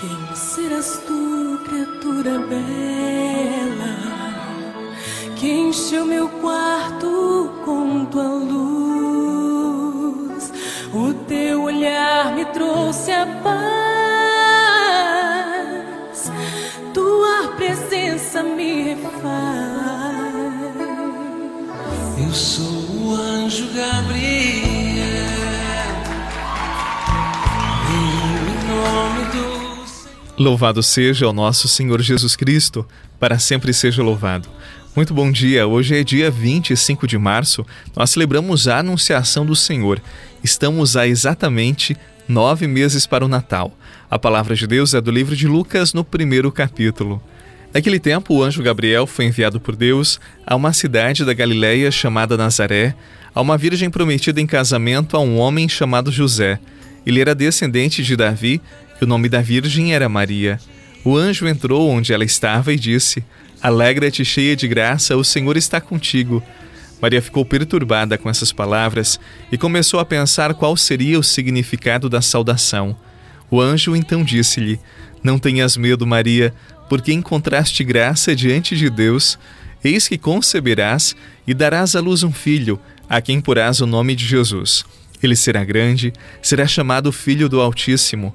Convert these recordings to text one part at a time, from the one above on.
Quem serás tu, criatura bela, que encheu meu quarto com tua luz? O teu olhar me trouxe a paz, tua presença me refaz. Louvado seja o nosso Senhor Jesus Cristo, para sempre seja louvado. Muito bom dia, hoje é dia 25 de março, nós celebramos a Anunciação do Senhor. Estamos a exatamente nove meses para o Natal. A palavra de Deus é do livro de Lucas, no primeiro capítulo. Naquele tempo, o anjo Gabriel foi enviado por Deus a uma cidade da Galiléia chamada Nazaré, a uma virgem prometida em casamento a um homem chamado José. Ele era descendente de Davi o nome da virgem era Maria. O anjo entrou onde ela estava e disse: Alegra-te, cheia de graça, o Senhor está contigo. Maria ficou perturbada com essas palavras e começou a pensar qual seria o significado da saudação. O anjo então disse-lhe: Não tenhas medo, Maria, porque encontraste graça diante de Deus. Eis que conceberás e darás à luz um filho, a quem porás o nome de Jesus. Ele será grande, será chamado Filho do Altíssimo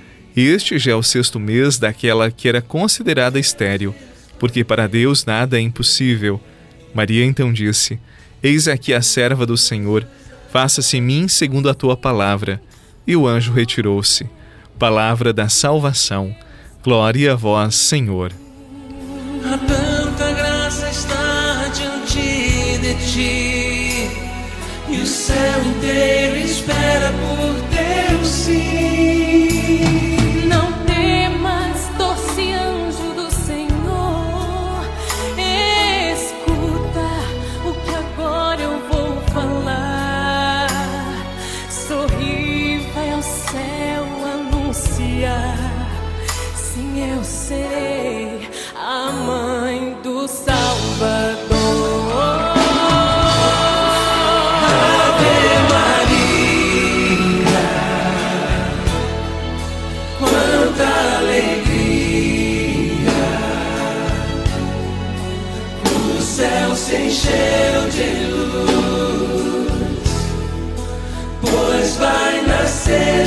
Este já é o sexto mês daquela que era considerada estéril, porque para Deus nada é impossível. Maria então disse: Eis aqui a serva do Senhor, faça-se em mim segundo a tua palavra. E o anjo retirou-se. Palavra da salvação. Glória a vós, Senhor. A tanta graça está diante de ti, e o céu inteiro espera por teu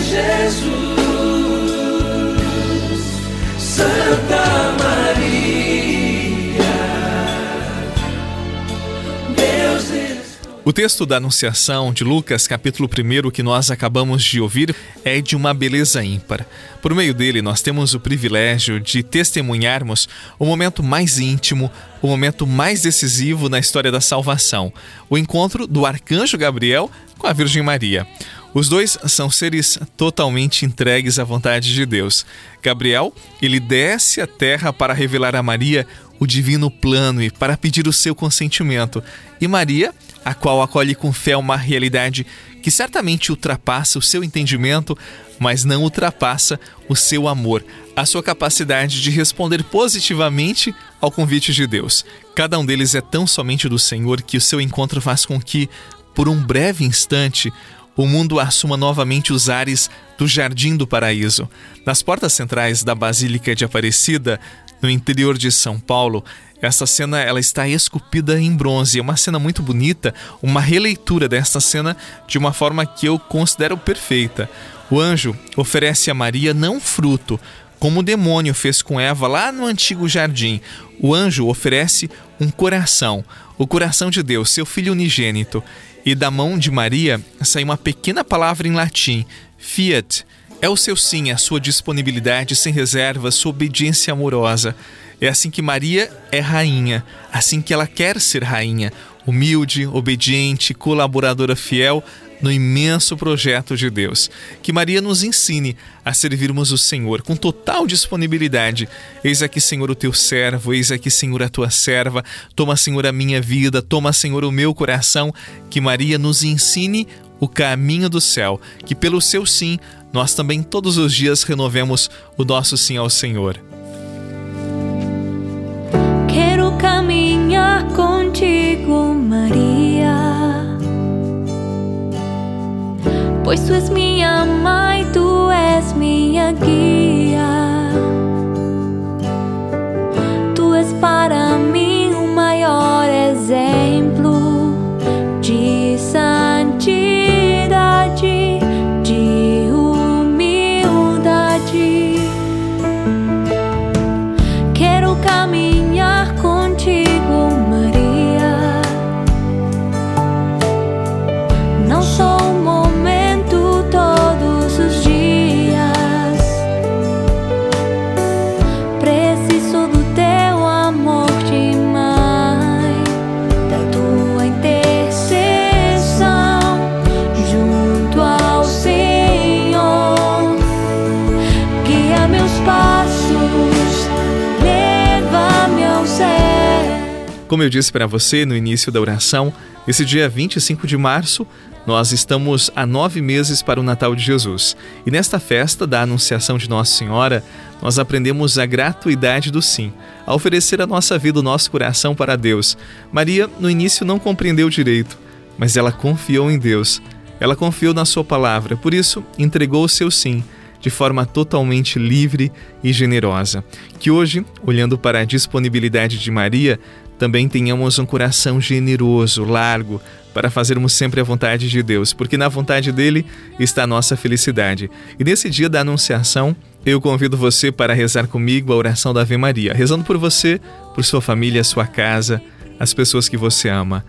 Jesus, Santa Maria, Deus. O texto da Anunciação de Lucas, capítulo 1, que nós acabamos de ouvir, é de uma beleza ímpar. Por meio dele, nós temos o privilégio de testemunharmos o momento mais íntimo, o momento mais decisivo na história da salvação: o encontro do arcanjo Gabriel com a Virgem Maria. Os dois são seres totalmente entregues à vontade de Deus. Gabriel, ele desce à terra para revelar a Maria o divino plano e para pedir o seu consentimento. E Maria, a qual acolhe com fé uma realidade que certamente ultrapassa o seu entendimento, mas não ultrapassa o seu amor, a sua capacidade de responder positivamente ao convite de Deus. Cada um deles é tão somente do Senhor que o seu encontro faz com que, por um breve instante, o mundo assuma novamente os ares do Jardim do Paraíso. Nas portas centrais da Basílica de Aparecida, no interior de São Paulo, essa cena ela está esculpida em bronze. É uma cena muito bonita, uma releitura desta cena de uma forma que eu considero perfeita. O anjo oferece a Maria não fruto, como o demônio fez com Eva lá no antigo jardim. O anjo oferece um coração, o coração de Deus, seu filho unigênito. E da mão de Maria sai uma pequena palavra em latim, fiat. É o seu sim, a sua disponibilidade sem reserva, sua obediência amorosa. É assim que Maria é rainha, assim que ela quer ser rainha, humilde, obediente, colaboradora fiel, no imenso projeto de Deus. Que Maria nos ensine a servirmos o Senhor com total disponibilidade. Eis aqui, Senhor, o teu servo, eis aqui, Senhor, a tua serva. Toma, Senhor, a minha vida, toma, Senhor, o meu coração. Que Maria nos ensine o caminho do céu, que pelo seu sim nós também todos os dias renovemos o nosso sim ao Senhor. Quero caminhar contigo, Maria, pois tu és minha mãe, tu és minha guia. Como eu disse para você no início da oração, esse dia 25 de março, nós estamos a nove meses para o Natal de Jesus. E nesta festa da Anunciação de Nossa Senhora, nós aprendemos a gratuidade do sim, a oferecer a nossa vida, o nosso coração para Deus. Maria, no início, não compreendeu direito, mas ela confiou em Deus. Ela confiou na Sua palavra, por isso, entregou o seu sim de forma totalmente livre e generosa. Que hoje, olhando para a disponibilidade de Maria, também tenhamos um coração generoso, largo, para fazermos sempre a vontade de Deus, porque na vontade dele está a nossa felicidade. E nesse dia da Anunciação, eu convido você para rezar comigo a oração da Ave Maria, rezando por você, por sua família, sua casa, as pessoas que você ama.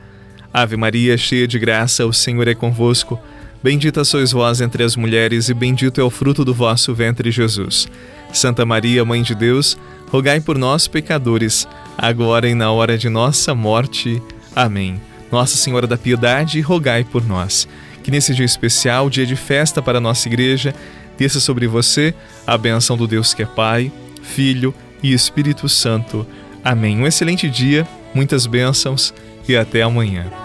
Ave Maria, cheia de graça, o Senhor é convosco. Bendita sois vós entre as mulheres, e bendito é o fruto do vosso ventre, Jesus. Santa Maria, Mãe de Deus, rogai por nós, pecadores, agora e na hora de nossa morte. Amém. Nossa Senhora da Piedade, rogai por nós. Que nesse dia especial, dia de festa para a nossa igreja, desça sobre você a benção do Deus que é Pai, Filho e Espírito Santo. Amém. Um excelente dia, muitas bênçãos e até amanhã.